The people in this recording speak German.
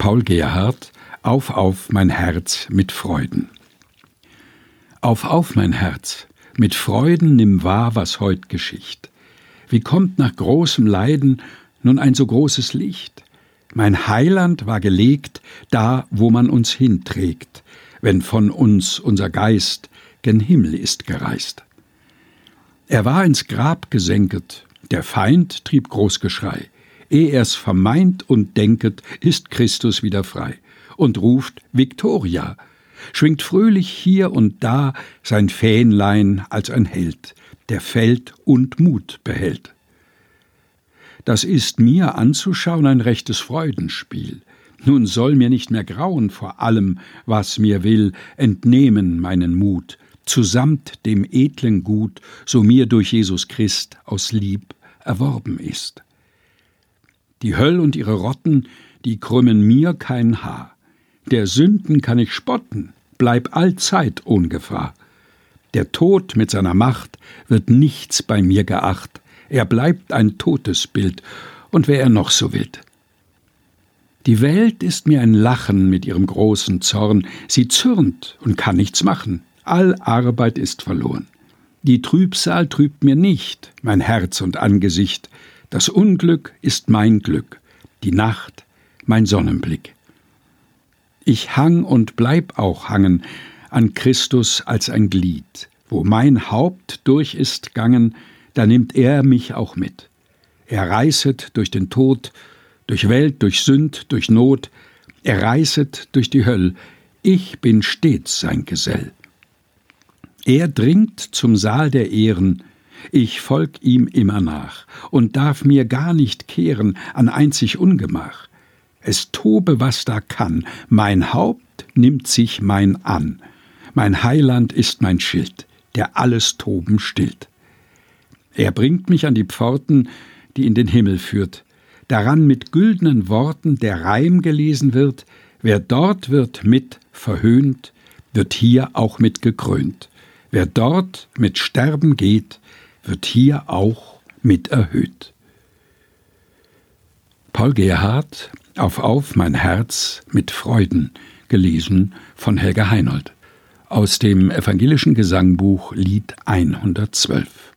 Paul Gerhardt Auf, auf, mein Herz mit Freuden. Auf, auf, mein Herz, mit Freuden nimm wahr, was heut geschicht. Wie kommt nach großem Leiden nun ein so großes Licht? Mein Heiland war gelegt, da, wo man uns hinträgt, wenn von uns unser Geist gen Himmel ist gereist. Er war ins Grab gesenket, der Feind trieb Großgeschrei, eh er's vermeint und denket, ist Christus wieder frei und ruft Victoria, schwingt fröhlich hier und da sein Fähnlein als ein Held, der Feld und Mut behält. Das ist mir anzuschauen ein rechtes Freudenspiel. Nun soll mir nicht mehr grauen vor allem, was mir will, entnehmen meinen Mut, zusamt dem edlen Gut, so mir durch Jesus Christ aus Lieb erworben ist. Die Höll und ihre Rotten, die krümmen mir kein Haar. Der Sünden kann ich spotten, bleib allzeit ohn Gefahr. Der Tod mit seiner Macht wird nichts bei mir geacht, er bleibt ein totes Bild, und wär er noch so wild. Die Welt ist mir ein Lachen mit ihrem großen Zorn, sie zürnt und kann nichts machen, all Arbeit ist verloren. Die Trübsal trübt mir nicht mein Herz und Angesicht, das Unglück ist mein Glück, die Nacht mein Sonnenblick. Ich hang und bleib auch hangen an Christus als ein Glied, wo mein Haupt durch ist gangen, da nimmt er mich auch mit. Er reißet durch den Tod, durch Welt, durch Sünd, durch Not, er reißet durch die Höll, ich bin stets sein Gesell. Er dringt zum Saal der Ehren, ich folg ihm immer nach und darf mir gar nicht kehren an einzig Ungemach. Es tobe, was da kann, mein Haupt nimmt sich mein an, mein Heiland ist mein Schild, der alles Toben stillt. Er bringt mich an die Pforten, die in den Himmel führt, daran mit güldenen Worten der Reim gelesen wird, wer dort wird mit verhöhnt, wird hier auch mit gekrönt. Wer dort mit Sterben geht, wird hier auch mit erhöht. Paul Gerhardt Auf auf mein Herz mit Freuden, gelesen von Helga Heinold aus dem evangelischen Gesangbuch Lied 112.